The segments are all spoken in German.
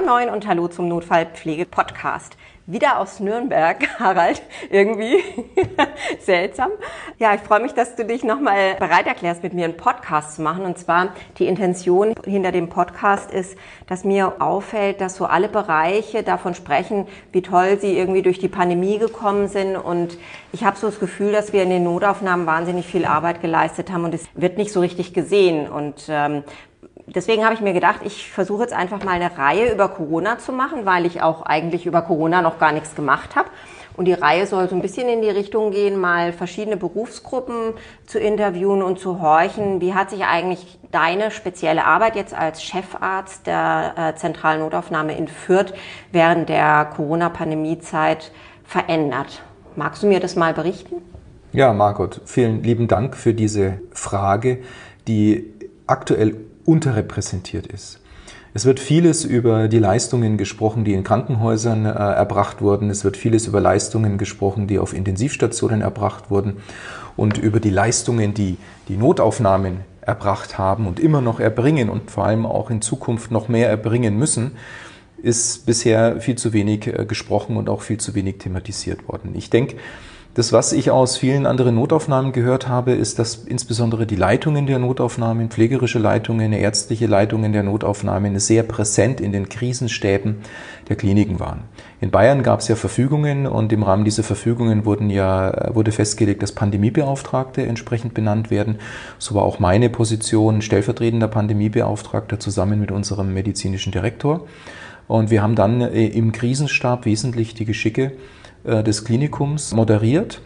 Moin Moin und Hallo zum Notfallpflege-Podcast. Wieder aus Nürnberg, Harald, irgendwie seltsam. Ja, ich freue mich, dass du dich nochmal bereit erklärst, mit mir einen Podcast zu machen. Und zwar die Intention hinter dem Podcast ist, dass mir auffällt, dass so alle Bereiche davon sprechen, wie toll sie irgendwie durch die Pandemie gekommen sind. Und ich habe so das Gefühl, dass wir in den Notaufnahmen wahnsinnig viel Arbeit geleistet haben und es wird nicht so richtig gesehen. Und ähm, deswegen habe ich mir gedacht, ich versuche jetzt einfach mal eine Reihe über Corona zu machen, weil ich auch eigentlich über Corona noch gar nichts gemacht habe. Und die Reihe soll so ein bisschen in die Richtung gehen, mal verschiedene Berufsgruppen zu interviewen und zu horchen. Wie hat sich eigentlich deine spezielle Arbeit jetzt als Chefarzt der äh, zentralen Notaufnahme in Fürth während der Corona-Pandemie-Zeit verändert? Magst du mir das mal berichten? Ja, Margot, vielen lieben Dank für diese Frage, die aktuell unterrepräsentiert ist. Es wird vieles über die Leistungen gesprochen, die in Krankenhäusern äh, erbracht wurden. Es wird vieles über Leistungen gesprochen, die auf Intensivstationen erbracht wurden und über die Leistungen, die die Notaufnahmen erbracht haben und immer noch erbringen und vor allem auch in Zukunft noch mehr erbringen müssen, ist bisher viel zu wenig äh, gesprochen und auch viel zu wenig thematisiert worden. Ich denke, das, was ich aus vielen anderen Notaufnahmen gehört habe, ist, dass insbesondere die Leitungen der Notaufnahmen, pflegerische Leitungen, ärztliche Leitungen der Notaufnahmen sehr präsent in den Krisenstäben der Kliniken waren. In Bayern gab es ja Verfügungen und im Rahmen dieser Verfügungen wurden ja, wurde festgelegt, dass Pandemiebeauftragte entsprechend benannt werden. So war auch meine Position stellvertretender Pandemiebeauftragter zusammen mit unserem medizinischen Direktor. Und wir haben dann äh, im Krisenstab wesentlich die Geschicke des Klinikums moderiert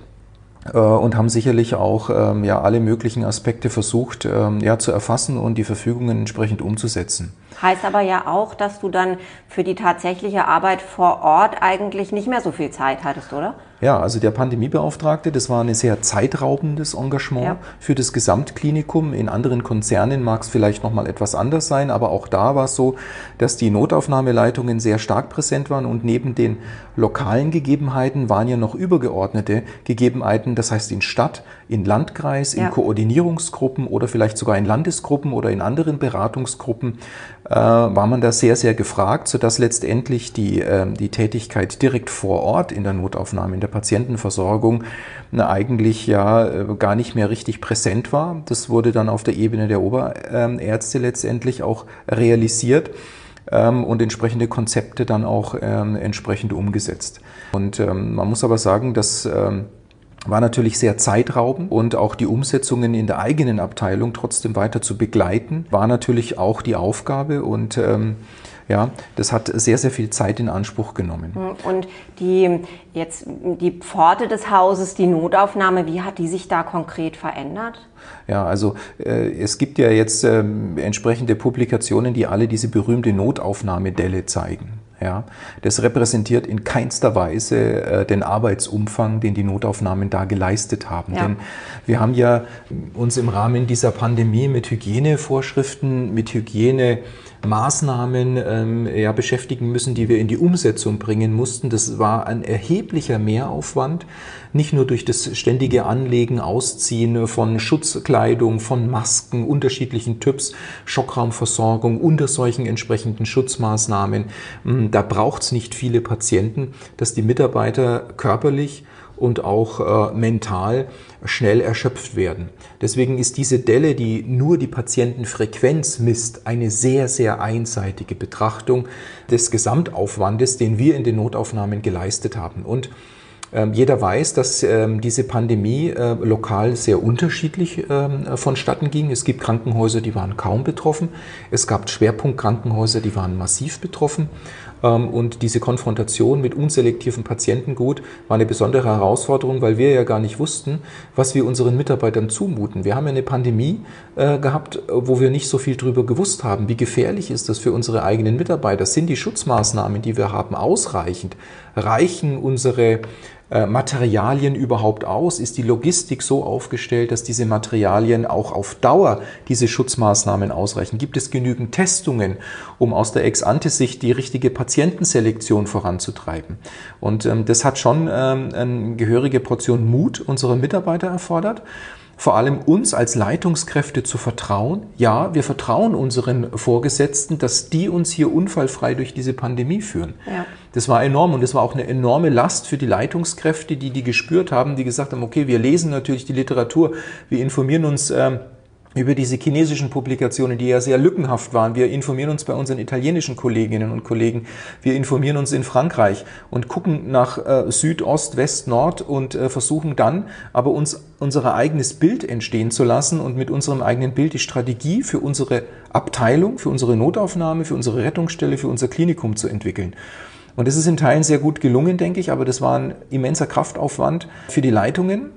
äh, und haben sicherlich auch ähm, ja, alle möglichen Aspekte versucht ähm, ja, zu erfassen und die Verfügungen entsprechend umzusetzen. Heißt aber ja auch, dass du dann für die tatsächliche Arbeit vor Ort eigentlich nicht mehr so viel Zeit hattest, oder? Ja, also der Pandemiebeauftragte, das war ein sehr zeitraubendes Engagement ja. für das Gesamtklinikum. In anderen Konzernen mag es vielleicht noch mal etwas anders sein, aber auch da war es so, dass die Notaufnahmeleitungen sehr stark präsent waren und neben den lokalen Gegebenheiten waren ja noch übergeordnete Gegebenheiten, das heißt in Stadt, in Landkreis, in ja. Koordinierungsgruppen oder vielleicht sogar in Landesgruppen oder in anderen Beratungsgruppen war man da sehr, sehr gefragt, sodass letztendlich die, äh, die Tätigkeit direkt vor Ort in der Notaufnahme, in der Patientenversorgung na, eigentlich ja äh, gar nicht mehr richtig präsent war. Das wurde dann auf der Ebene der Oberärzte letztendlich auch realisiert ähm, und entsprechende Konzepte dann auch ähm, entsprechend umgesetzt. Und ähm, man muss aber sagen, dass ähm, war natürlich sehr zeitraubend und auch die Umsetzungen in der eigenen Abteilung trotzdem weiter zu begleiten, war natürlich auch die Aufgabe und ähm, ja, das hat sehr, sehr viel Zeit in Anspruch genommen. Und die jetzt die Pforte des Hauses, die Notaufnahme, wie hat die sich da konkret verändert? Ja, also äh, es gibt ja jetzt äh, entsprechende Publikationen, die alle diese berühmte Notaufnahmedelle zeigen. Ja, das repräsentiert in keinster Weise äh, den Arbeitsumfang, den die Notaufnahmen da geleistet haben. Ja. Denn wir haben ja uns im Rahmen dieser Pandemie mit Hygienevorschriften, mit Hygiene Maßnahmen ähm, ja, beschäftigen müssen, die wir in die Umsetzung bringen mussten. Das war ein erheblicher Mehraufwand, nicht nur durch das ständige Anlegen, Ausziehen von Schutzkleidung, von Masken unterschiedlichen Typs, Schockraumversorgung unter solchen entsprechenden Schutzmaßnahmen. Hm, da braucht es nicht viele Patienten, dass die Mitarbeiter körperlich und auch äh, mental schnell erschöpft werden. Deswegen ist diese Delle, die nur die Patientenfrequenz misst, eine sehr, sehr einseitige Betrachtung des Gesamtaufwandes, den wir in den Notaufnahmen geleistet haben. Und ähm, jeder weiß, dass ähm, diese Pandemie äh, lokal sehr unterschiedlich ähm, vonstatten ging. Es gibt Krankenhäuser, die waren kaum betroffen. Es gab Schwerpunktkrankenhäuser, die waren massiv betroffen. Und diese Konfrontation mit unselektivem Patientengut war eine besondere Herausforderung, weil wir ja gar nicht wussten, was wir unseren Mitarbeitern zumuten. Wir haben ja eine Pandemie äh, gehabt, wo wir nicht so viel drüber gewusst haben. Wie gefährlich ist das für unsere eigenen Mitarbeiter? Sind die Schutzmaßnahmen, die wir haben, ausreichend? Reichen unsere Materialien überhaupt aus? Ist die Logistik so aufgestellt, dass diese Materialien auch auf Dauer diese Schutzmaßnahmen ausreichen? Gibt es genügend Testungen, um aus der Ex-ante-Sicht die richtige Patienten Patientenselektion voranzutreiben. Und ähm, das hat schon ähm, eine gehörige Portion Mut unserer Mitarbeiter erfordert vor allem uns als Leitungskräfte zu vertrauen. Ja, wir vertrauen unseren Vorgesetzten, dass die uns hier unfallfrei durch diese Pandemie führen. Ja. Das war enorm und das war auch eine enorme Last für die Leitungskräfte, die die gespürt haben, die gesagt haben, okay, wir lesen natürlich die Literatur, wir informieren uns. Ähm, über diese chinesischen Publikationen, die ja sehr lückenhaft waren. Wir informieren uns bei unseren italienischen Kolleginnen und Kollegen. Wir informieren uns in Frankreich und gucken nach äh, Süd, Ost, West, Nord und äh, versuchen dann aber uns unser eigenes Bild entstehen zu lassen und mit unserem eigenen Bild die Strategie für unsere Abteilung, für unsere Notaufnahme, für unsere Rettungsstelle, für unser Klinikum zu entwickeln. Und das ist in Teilen sehr gut gelungen, denke ich, aber das war ein immenser Kraftaufwand für die Leitungen,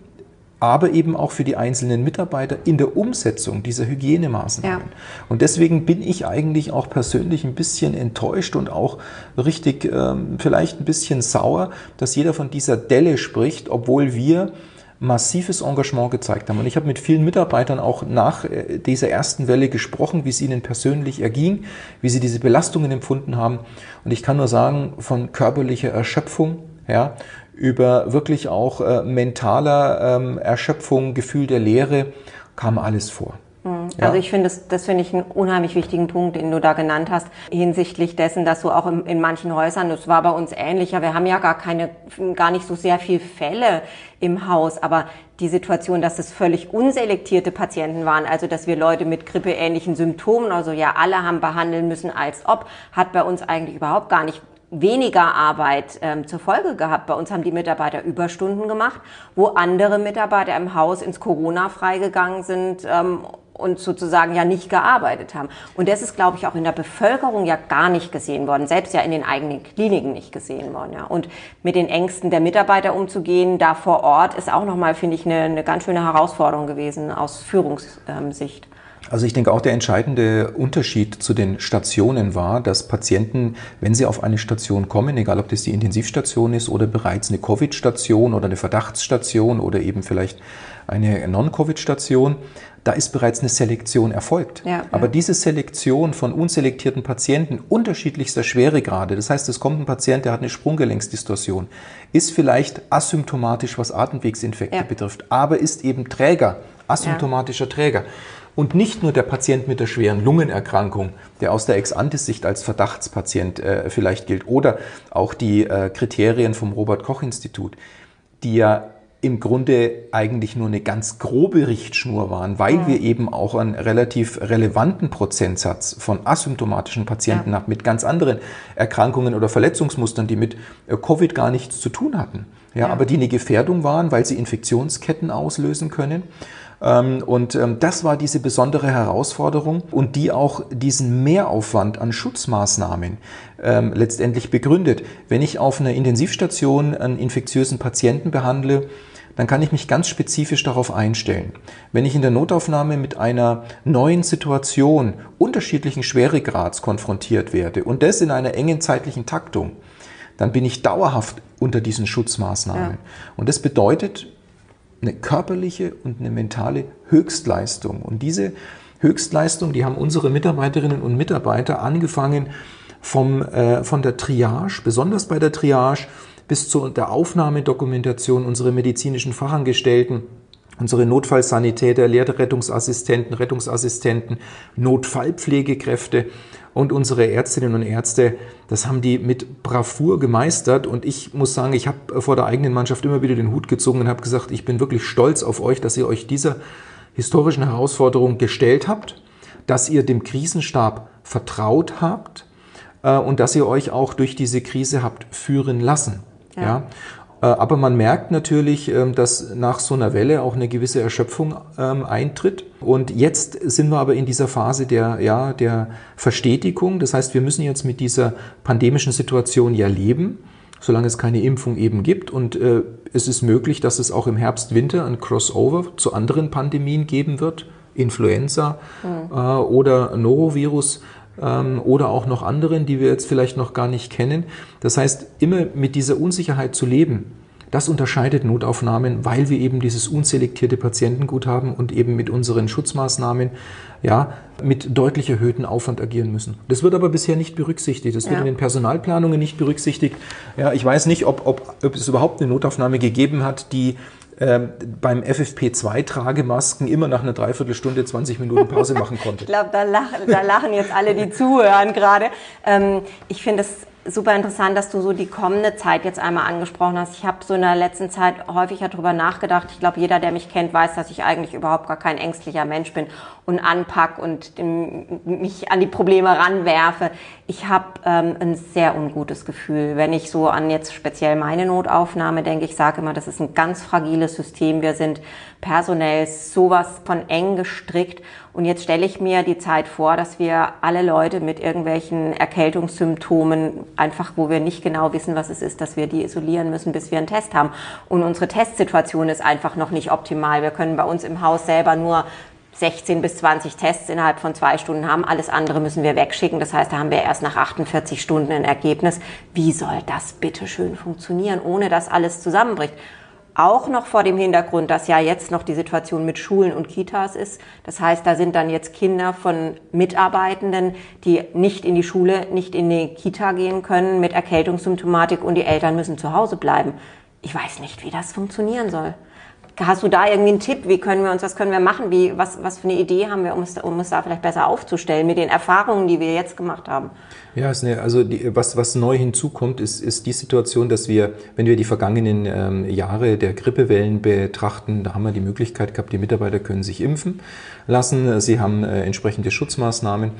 aber eben auch für die einzelnen Mitarbeiter in der Umsetzung dieser Hygienemaßnahmen. Ja. Und deswegen bin ich eigentlich auch persönlich ein bisschen enttäuscht und auch richtig ähm, vielleicht ein bisschen sauer, dass jeder von dieser Delle spricht, obwohl wir massives Engagement gezeigt haben. Und ich habe mit vielen Mitarbeitern auch nach äh, dieser ersten Welle gesprochen, wie es ihnen persönlich erging, wie sie diese Belastungen empfunden haben. Und ich kann nur sagen, von körperlicher Erschöpfung, ja, über wirklich auch äh, mentaler ähm, Erschöpfung, Gefühl der Leere, kam alles vor. Mhm. Also ich finde, das, das finde ich einen unheimlich wichtigen Punkt, den du da genannt hast, hinsichtlich dessen, dass du auch in, in manchen Häusern, das war bei uns ähnlicher, wir haben ja gar keine, gar nicht so sehr viel Fälle im Haus, aber die Situation, dass es völlig unselektierte Patienten waren, also dass wir Leute mit grippeähnlichen Symptomen, also ja alle haben behandeln müssen als ob, hat bei uns eigentlich überhaupt gar nicht weniger Arbeit ähm, zur Folge gehabt. Bei uns haben die Mitarbeiter Überstunden gemacht, wo andere Mitarbeiter im Haus ins Corona freigegangen sind ähm, und sozusagen ja nicht gearbeitet haben. Und das ist, glaube ich, auch in der Bevölkerung ja gar nicht gesehen worden, selbst ja in den eigenen Kliniken nicht gesehen worden. Ja. Und mit den Ängsten der Mitarbeiter umzugehen, da vor Ort, ist auch nochmal, finde ich, eine, eine ganz schöne Herausforderung gewesen aus Führungssicht. Also ich denke auch der entscheidende Unterschied zu den Stationen war, dass Patienten, wenn sie auf eine Station kommen, egal ob das die Intensivstation ist oder bereits eine Covid-Station oder eine Verdachtsstation oder eben vielleicht eine Non-Covid-Station, da ist bereits eine Selektion erfolgt. Ja, Aber ja. diese Selektion von unselektierten Patienten unterschiedlichster Schweregrade, das heißt, es kommt ein Patient, der hat eine Sprunggelenksdistorsion, ist vielleicht asymptomatisch, was Atemwegsinfekte ja. betrifft, aber ist eben Träger, asymptomatischer Träger. Und nicht nur der Patient mit der schweren Lungenerkrankung, der aus der Ex-Antis-Sicht als Verdachtspatient äh, vielleicht gilt, oder auch die äh, Kriterien vom Robert-Koch-Institut, die ja im Grunde eigentlich nur eine ganz grobe Richtschnur waren, weil ja. wir eben auch einen relativ relevanten Prozentsatz von asymptomatischen Patienten ja. haben mit ganz anderen Erkrankungen oder Verletzungsmustern, die mit äh, Covid gar nichts zu tun hatten. Ja, ja, aber die eine Gefährdung waren, weil sie Infektionsketten auslösen können. Ähm, und ähm, das war diese besondere Herausforderung und die auch diesen Mehraufwand an Schutzmaßnahmen ähm, letztendlich begründet. Wenn ich auf einer Intensivstation einen infektiösen Patienten behandle, dann kann ich mich ganz spezifisch darauf einstellen. Wenn ich in der Notaufnahme mit einer neuen Situation unterschiedlichen Schweregrads konfrontiert werde und das in einer engen zeitlichen Taktung, dann bin ich dauerhaft unter diesen Schutzmaßnahmen. Ja. Und das bedeutet, eine körperliche und eine mentale Höchstleistung. Und diese Höchstleistung, die haben unsere Mitarbeiterinnen und Mitarbeiter angefangen vom, äh, von der Triage, besonders bei der Triage, bis zu der Aufnahmedokumentation unserer medizinischen Fachangestellten, unsere Notfallsanitäter, Lehrrettungsassistenten, Rettungsassistenten, Notfallpflegekräfte und unsere Ärztinnen und Ärzte, das haben die mit Bravour gemeistert. Und ich muss sagen, ich habe vor der eigenen Mannschaft immer wieder den Hut gezogen und habe gesagt, ich bin wirklich stolz auf euch, dass ihr euch dieser historischen Herausforderung gestellt habt, dass ihr dem Krisenstab vertraut habt äh, und dass ihr euch auch durch diese Krise habt führen lassen. Ja. ja. Äh, aber man merkt natürlich, ähm, dass nach so einer Welle auch eine gewisse Erschöpfung ähm, eintritt. Und jetzt sind wir aber in dieser Phase der, ja, der Verstetigung. Das heißt, wir müssen jetzt mit dieser pandemischen Situation ja leben, solange es keine Impfung eben gibt. Und äh, es ist möglich, dass es auch im Herbst, Winter ein Crossover zu anderen Pandemien geben wird. Influenza mhm. äh, oder Norovirus ähm, oder auch noch anderen, die wir jetzt vielleicht noch gar nicht kennen. Das heißt, immer mit dieser Unsicherheit zu leben, Das unterscheidet Notaufnahmen, weil wir eben dieses unselektierte Patientengut haben und eben mit unseren Schutzmaßnahmen ja, mit deutlich erhöhtem Aufwand agieren müssen. Das wird aber bisher nicht berücksichtigt. Das wird ja. in den Personalplanungen nicht berücksichtigt. Ja, ich weiß nicht, ob, ob, ob es überhaupt eine Notaufnahme gegeben hat, die ähm, beim FFP2-Tragemasken immer nach einer Dreiviertelstunde 20 Minuten Pause machen konnte. ich glaube, da, lach, da, lachen jetzt alle, die zuhören gerade. Ähm, ich finde es super interessant, dass du so die kommende Zeit jetzt einmal angesprochen hast. Ich habe so in der letzten Zeit häufiger darüber nachgedacht. Ich glaube, jeder, der mich kennt, weiß, dass ich eigentlich überhaupt gar kein ängstlicher Mensch bin und anpack und mich an die Probleme ranwerfe. Ich habe ähm, ein sehr ungutes Gefühl, wenn ich so an jetzt speziell meine Notaufnahme denke. Ich sage immer, das ist ein ganz fragiles System. Wir sind personell sowas von eng gestrickt. Und jetzt stelle ich mir die Zeit vor, dass wir alle Leute mit irgendwelchen Erkältungssymptomen, einfach wo wir nicht genau wissen, was es ist, dass wir die isolieren müssen, bis wir einen Test haben. Und unsere Testsituation ist einfach noch nicht optimal. Wir können bei uns im Haus selber nur 16 bis 20 Tests innerhalb von zwei Stunden haben. Alles andere müssen wir wegschicken. Das heißt, da haben wir erst nach 48 Stunden ein Ergebnis. Wie soll das bitte schön funktionieren, ohne dass alles zusammenbricht? Auch noch vor dem Hintergrund, dass ja jetzt noch die Situation mit Schulen und Kitas ist. Das heißt, da sind dann jetzt Kinder von Mitarbeitenden, die nicht in die Schule, nicht in die Kita gehen können mit Erkältungssymptomatik und die Eltern müssen zu Hause bleiben. Ich weiß nicht, wie das funktionieren soll. Hast du da irgendwie einen Tipp? Wie können wir uns, was können wir machen? Wie, was, was für eine Idee haben wir, um es, um es da vielleicht besser aufzustellen mit den Erfahrungen, die wir jetzt gemacht haben? Ja, also die, was, was neu hinzukommt, ist, ist die Situation, dass wir, wenn wir die vergangenen ähm, Jahre der Grippewellen betrachten, da haben wir die Möglichkeit gehabt, die Mitarbeiter können sich impfen lassen. Sie haben äh, entsprechende Schutzmaßnahmen.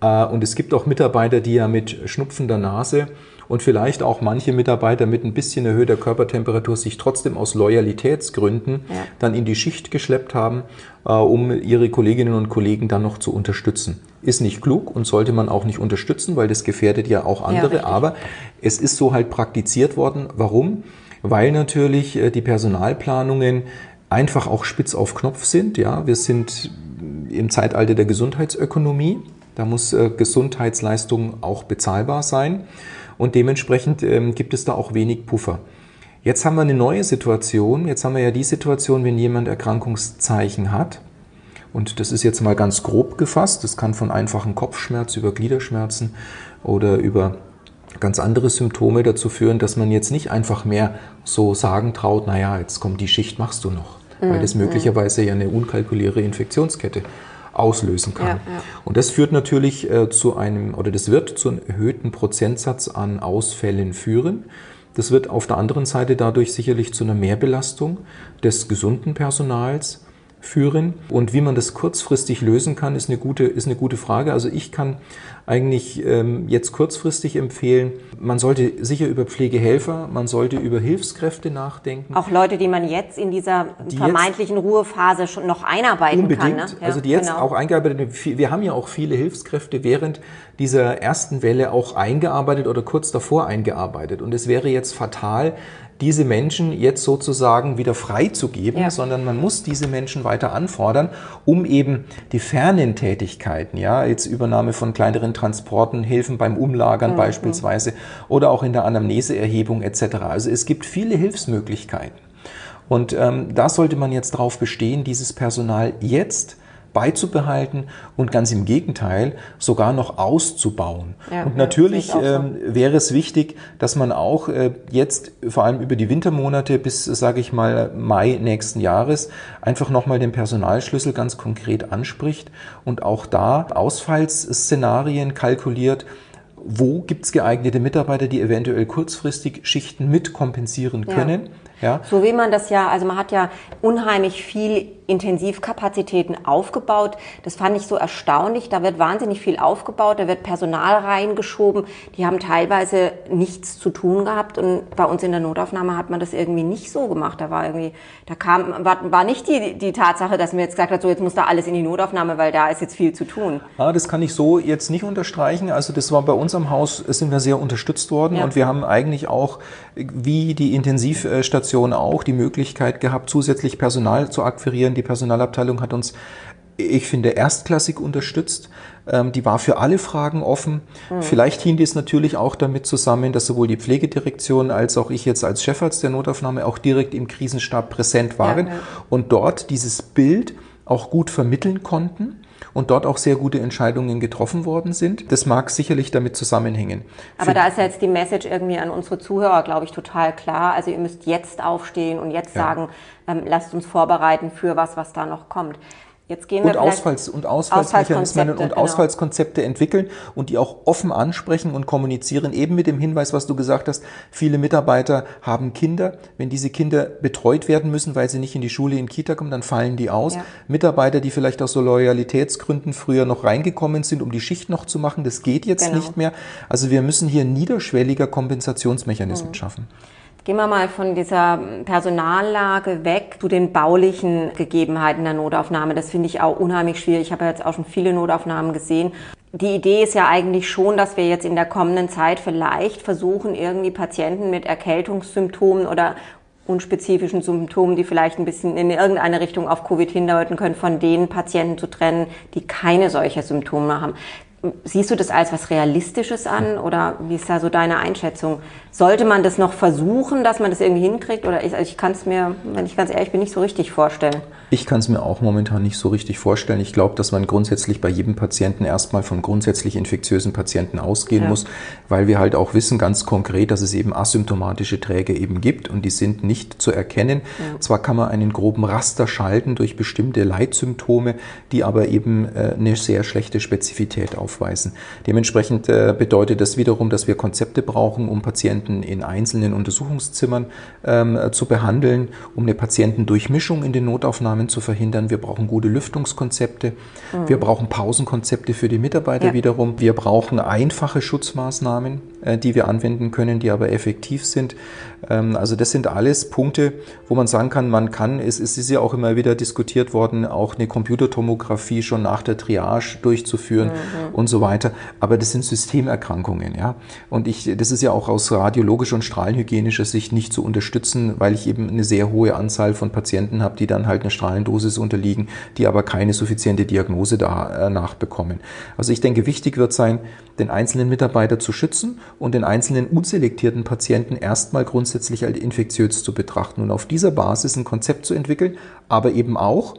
Äh, und es gibt auch Mitarbeiter, die ja mit schnupfender Nase und vielleicht auch manche Mitarbeiter mit ein bisschen erhöhter Körpertemperatur sich trotzdem aus Loyalitätsgründen ja. dann in die Schicht geschleppt haben, äh, um ihre Kolleginnen und Kollegen dann noch zu unterstützen. Ist nicht klug und sollte man auch nicht unterstützen, weil das gefährdet ja auch andere. Ja, aber es ist so halt praktiziert worden. Warum? Weil natürlich äh, die Personalplanungen einfach auch spitz auf Knopf sind. Ja, wir sind im Zeitalter der Gesundheitsökonomie. Da muss äh, Gesundheitsleistung auch bezahlbar sein und dementsprechend ähm, gibt es da auch wenig Puffer. Jetzt haben wir eine neue Situation. Jetzt haben wir ja die Situation, wenn jemand Erkrankungszeichen hat. Und das ist jetzt mal ganz grob gefasst. Das kann von einfachen Kopfschmerz über Gliederschmerzen oder über ganz andere Symptome dazu führen, dass man jetzt nicht einfach mehr so sagen traut, naja, jetzt kommt die Schicht, machst du noch. Mhm. Weil das mhm. möglicherweise ja eine unkalkulierte Infektionskette auslösen kann. Ja, ja. Und das führt natürlich äh, zu einem, oder das wird zu einem erhöhten Prozentsatz an Ausfällen führen. Das wird auf der anderen Seite dadurch sicherlich zu einer Mehrbelastung des gesunden Personals führen. Und wie man das kurzfristig lösen kann, ist eine gute, ist eine gute Frage. Also ich kann eigentlich ähm, jetzt kurzfristig empfehlen, man sollte sicher über Pflegehelfer, man sollte über Hilfskräfte nachdenken. Auch Leute, die man jetzt in dieser die vermeintlichen Ruhephase schon noch einarbeiten unbedingt, kann. Ne? Ja, also die jetzt genau. auch eingearbeitet, wir haben ja auch viele Hilfskräfte während dieser ersten Welle auch eingearbeitet oder kurz davor eingearbeitet. Und es wäre jetzt fatal, diese Menschen jetzt sozusagen wieder freizugeben, ja. sondern man muss diese Menschen weiter anfordern, um eben die fernen Tätigkeiten, ja, jetzt Übernahme von kleineren Transporten, Hilfen beim Umlagern mhm. beispielsweise oder auch in der Anamneseerhebung etc. Also es gibt viele Hilfsmöglichkeiten. Und ähm, da sollte man jetzt darauf bestehen, dieses Personal jetzt beizubehalten und ganz im Gegenteil sogar noch auszubauen. Ja, und natürlich ja, ähm, wäre es wichtig, dass man auch äh, jetzt vor allem über die Wintermonate bis, sage ich mal, Mai nächsten Jahres einfach nochmal den Personalschlüssel ganz konkret anspricht und auch da Ausfallsszenarien kalkuliert, wo gibt es geeignete Mitarbeiter, die eventuell kurzfristig Schichten mitkompensieren können. Ja. Ja? So wie man das ja, also man hat ja unheimlich viel Intensivkapazitäten aufgebaut. Das fand ich so erstaunlich. Da wird wahnsinnig viel aufgebaut, da wird Personal reingeschoben. Die haben teilweise nichts zu tun gehabt und bei uns in der Notaufnahme hat man das irgendwie nicht so gemacht. Da war irgendwie, da kam, war, war nicht die, die Tatsache, dass mir jetzt gesagt hat, so jetzt muss da alles in die Notaufnahme, weil da ist jetzt viel zu tun. Ah, das kann ich so jetzt nicht unterstreichen. Also das war bei uns am Haus, sind wir sehr unterstützt worden ja. und wir haben eigentlich auch, wie die Intensivstation auch, die Möglichkeit gehabt, zusätzlich Personal zu akquirieren. Die Personalabteilung hat uns ich finde, erstklassig unterstützt. Ähm, die war für alle Fragen offen. Mhm. Vielleicht hing dies natürlich auch damit zusammen, dass sowohl die Pflegedirektion als auch ich jetzt als Chefarzt der Notaufnahme auch direkt im Krisenstab präsent waren ja, ja. und dort dieses Bild auch gut vermitteln konnten und dort auch sehr gute Entscheidungen getroffen worden sind. Das mag sicherlich damit zusammenhängen. Aber Für da ist ja jetzt die Message irgendwie an unsere Zuhörer, glaube ich, total klar. Also ihr müsst jetzt aufstehen und jetzt ja. sagen, ähm, lasst uns vorbereiten für was, was da noch kommt. Jetzt gehen wir und, Ausfalls, und Ausfallsmechanismen und genau. Ausfallskonzepte entwickeln und die auch offen ansprechen und kommunizieren, eben mit dem Hinweis, was du gesagt hast, viele Mitarbeiter haben Kinder. Wenn diese Kinder betreut werden müssen, weil sie nicht in die Schule, in Kita kommen, dann fallen die aus. Ja. Mitarbeiter, die vielleicht aus so Loyalitätsgründen früher noch reingekommen sind, um die Schicht noch zu machen, das geht jetzt genau. nicht mehr. Also wir müssen hier niederschwelliger Kompensationsmechanismen mhm. schaffen. Gehen wir mal von dieser Personallage weg zu den baulichen Gegebenheiten der Notaufnahme. Das finde ich auch unheimlich schwierig. Ich habe jetzt auch schon viele Notaufnahmen gesehen. Die Idee ist ja eigentlich schon, dass wir jetzt in der kommenden Zeit vielleicht versuchen, irgendwie Patienten mit Erkältungssymptomen oder unspezifischen Symptomen, die vielleicht ein bisschen in irgendeine Richtung auf Covid hindeuten können, von den Patienten zu trennen, die keine solche Symptome haben. Siehst du das als was Realistisches an oder wie ist da so deine Einschätzung? Sollte man das noch versuchen, dass man das irgendwie hinkriegt oder ich, also ich kann es mir, wenn ich ganz ehrlich bin, nicht so richtig vorstellen? Ich kann es mir auch momentan nicht so richtig vorstellen. Ich glaube, dass man grundsätzlich bei jedem Patienten erstmal von grundsätzlich infektiösen Patienten ausgehen ja. muss, weil wir halt auch wissen ganz konkret, dass es eben asymptomatische Träger eben gibt und die sind nicht zu erkennen. Ja. Zwar kann man einen groben Raster schalten durch bestimmte Leitsymptome, die aber eben äh, eine sehr schlechte Spezifität aufweisen. Dementsprechend äh, bedeutet das wiederum, dass wir Konzepte brauchen, um Patienten in einzelnen Untersuchungszimmern ähm, zu behandeln, um eine Patientendurchmischung in den Notaufnahmen zu verhindern. Wir brauchen gute Lüftungskonzepte. Mhm. Wir brauchen Pausenkonzepte für die Mitarbeiter ja. wiederum. Wir brauchen einfache Schutzmaßnahmen, äh, die wir anwenden können, die aber effektiv sind. Ähm, also das sind alles Punkte, wo man sagen kann, man kann, es, es ist ja auch immer wieder diskutiert worden, auch eine Computertomographie schon nach der Triage durchzuführen mhm. und so weiter. Aber das sind Systemerkrankungen, ja. Und ich, das ist ja auch aus radiologischer und strahlenhygienischer Sicht nicht zu unterstützen, weil ich eben eine sehr hohe Anzahl von Patienten habe, die dann halt eine Strahlendosis unterliegen, die aber keine suffiziente Diagnose danach bekommen. Also ich denke, wichtig wird sein, den einzelnen Mitarbeiter zu schützen und den einzelnen unselektierten Patienten erstmal grundsätzlich als infektiös zu betrachten und auf dieser Basis ein Konzept zu entwickeln, aber eben auch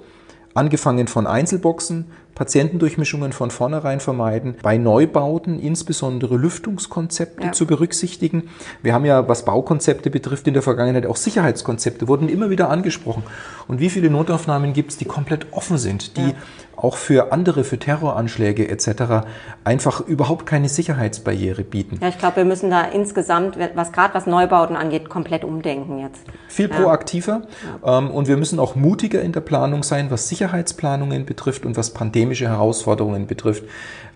angefangen von Einzelboxen, Patientendurchmischungen von vornherein vermeiden, bei Neubauten insbesondere Lüftungskonzepte ja. zu berücksichtigen. Wir haben ja, was Baukonzepte betrifft, in der Vergangenheit auch Sicherheitskonzepte, wurden immer wieder angesprochen. Und wie viele Notaufnahmen gibt es, die komplett offen sind, die ja auch für andere, für Terroranschläge etc. einfach überhaupt keine Sicherheitsbarriere bieten. Ja, ich glaube, wir müssen da insgesamt, was gerade was Neubauten angeht, komplett umdenken jetzt. Viel ja. proaktiver ja. Ähm, und wir müssen auch mutiger in der Planung sein, was Sicherheitsplanungen betrifft und was pandemische Herausforderungen betrifft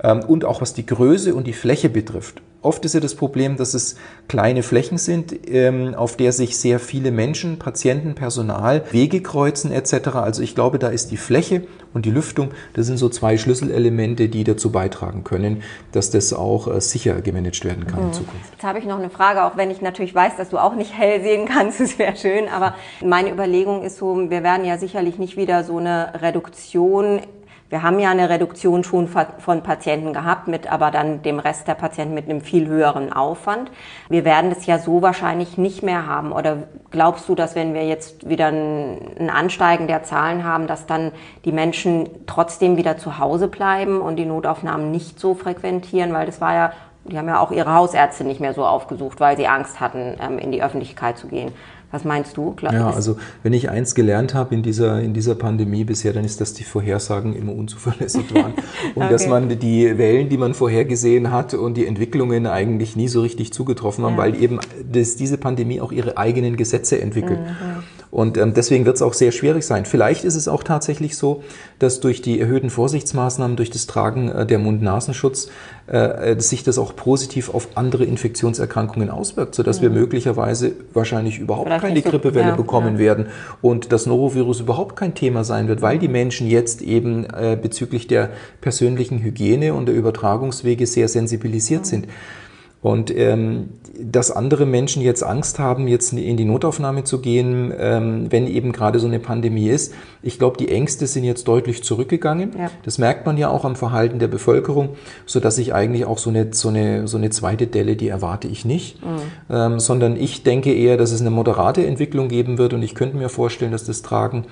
ähm, und auch was die Größe und die Fläche betrifft. Oft ist ja das Problem, dass es kleine Flächen sind, ähm, auf der sich sehr viele Menschen, Patienten, Personal, Wege kreuzen etc. Also ich glaube, da ist die Fläche und die Lüftung, das sind so zwei Schlüsselelemente, die dazu beitragen können, dass das auch äh, sicher gemanagt werden kann mhm. in Zukunft. Jetzt habe ich noch eine Frage, auch wenn ich natürlich weiß, dass du auch nicht hell sehen kannst, das wäre schön, aber meine Überlegung ist so, wir werden ja sicherlich nicht wieder so eine Reduktion wir haben ja eine Reduktion schon von Patienten gehabt, mit aber dann dem Rest der Patienten mit einem viel höheren Aufwand. Wir werden das ja so wahrscheinlich nicht mehr haben. Oder glaubst du, dass wenn wir jetzt wieder ein Ansteigen der Zahlen haben, dass dann die Menschen trotzdem wieder zu Hause bleiben und die Notaufnahmen nicht so frequentieren? Weil das war ja die haben ja auch ihre Hausärzte nicht mehr so aufgesucht, weil sie Angst hatten, ähm, in die Öffentlichkeit zu gehen. Was meinst du? Klar, ja, also wenn ich eins gelernt habe in dieser, in dieser Pandemie bisher, dann ist, dass die Vorhersagen immer unzuverlässig waren. und okay. dass man die Wellen, die man vorhergesehen hat und die Entwicklungen eigentlich nie so richtig zugetroffen haben, ja. weil eben das, diese Pandemie auch ihre eigenen Gesetze entwickelt. Mhm. Und ähm, deswegen wird es auch sehr schwierig sein. Vielleicht ist es auch tatsächlich so, dass durch die erhöhten Vorsichtsmaßnahmen, durch das Tragen äh, der Mund-Nasenschutz, äh, äh, sich das auch positiv auf andere Infektionserkrankungen auswirkt, sodass mhm. wir möglicherweise wahrscheinlich überhaupt Vielleicht keine Grippewelle ja, bekommen ja. werden und das Norovirus überhaupt kein Thema sein wird, weil die Menschen jetzt eben äh, bezüglich der persönlichen Hygiene und der Übertragungswege sehr sensibilisiert mhm. sind. Und ähm, dass andere Menschen jetzt Angst haben, jetzt in die Notaufnahme zu gehen, ähm, wenn eben gerade so eine Pandemie ist. Ich glaube, die Ängste sind jetzt deutlich zurückgegangen. Ja. Das merkt man ja auch am Verhalten der Bevölkerung, so dass ich eigentlich auch so eine, so eine, so eine zweite Delle, die erwarte ich nicht, mhm. ähm, sondern ich denke eher, dass es eine moderate Entwicklung geben wird und ich könnte mir vorstellen, dass das Tragen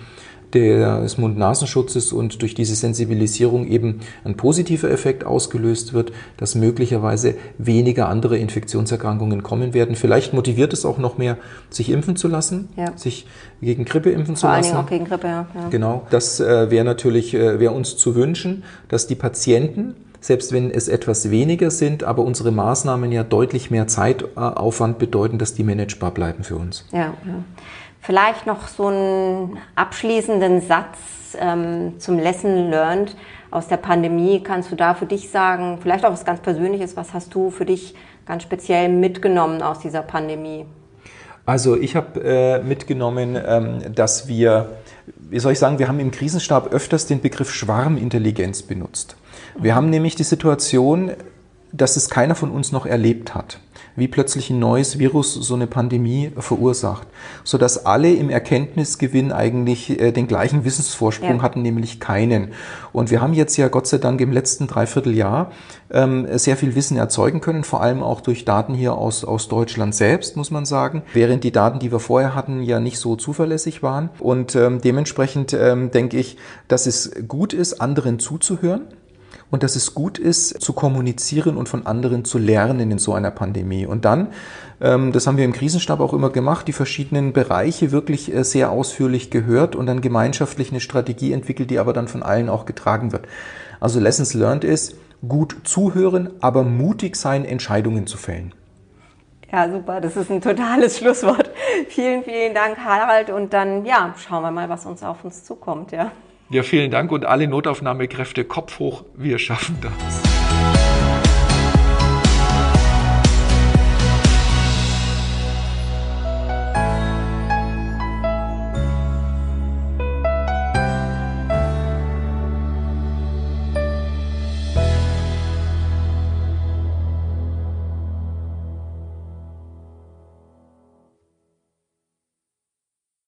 des Mund-Nasenschutzes und durch diese Sensibilisierung eben ein positiver Effekt ausgelöst wird, dass möglicherweise weniger andere Infektionserkrankungen kommen werden. Vielleicht motiviert es auch noch mehr, sich impfen zu lassen, ja. sich gegen Grippe impfen Vor zu lassen. Vor allen Dingen auch gegen Grippe, ja. ja. Genau. Das äh, wäre natürlich, äh, wäre uns zu wünschen, dass die Patienten selbst wenn es etwas weniger sind, aber unsere Maßnahmen ja deutlich mehr Zeitaufwand bedeuten, dass die managebar bleiben für uns. Ja, ja. Vielleicht noch so einen abschließenden Satz ähm, zum Lesson Learned aus der Pandemie. Kannst du da für dich sagen, vielleicht auch was ganz Persönliches, was hast du für dich ganz speziell mitgenommen aus dieser Pandemie? Also ich habe äh, mitgenommen, ähm, dass wir, wie soll ich sagen, wir haben im Krisenstab öfters den Begriff Schwarmintelligenz benutzt. Wir haben nämlich die Situation, dass es keiner von uns noch erlebt hat wie plötzlich ein neues Virus so eine Pandemie verursacht, so dass alle im Erkenntnisgewinn eigentlich äh, den gleichen Wissensvorsprung ja. hatten, nämlich keinen. Und wir haben jetzt ja Gott sei Dank im letzten Dreivierteljahr ähm, sehr viel Wissen erzeugen können, vor allem auch durch Daten hier aus, aus Deutschland selbst, muss man sagen, während die Daten, die wir vorher hatten, ja nicht so zuverlässig waren. Und ähm, dementsprechend ähm, denke ich, dass es gut ist, anderen zuzuhören und dass es gut ist, zu kommunizieren und von anderen zu lernen in so einer Pandemie. Und dann, ähm, das haben wir im Krisenstab auch immer gemacht, die verschiedenen Bereiche wirklich äh, sehr ausführlich gehört und dann gemeinschaftlich eine Strategie entwickelt, die aber dann von allen auch getragen wird. Also Lessons learned ist, gut zuhören, aber mutig sein, Entscheidungen zu fällen. Ja, super. Das ist ein totales Schlusswort. Vielen, vielen Dank, Harald. Und dann, ja, schauen wir mal, was uns auf uns zukommt, ja. Ja, vielen Dank und alle Notaufnahmekräfte Kopf hoch, wir schaffen das.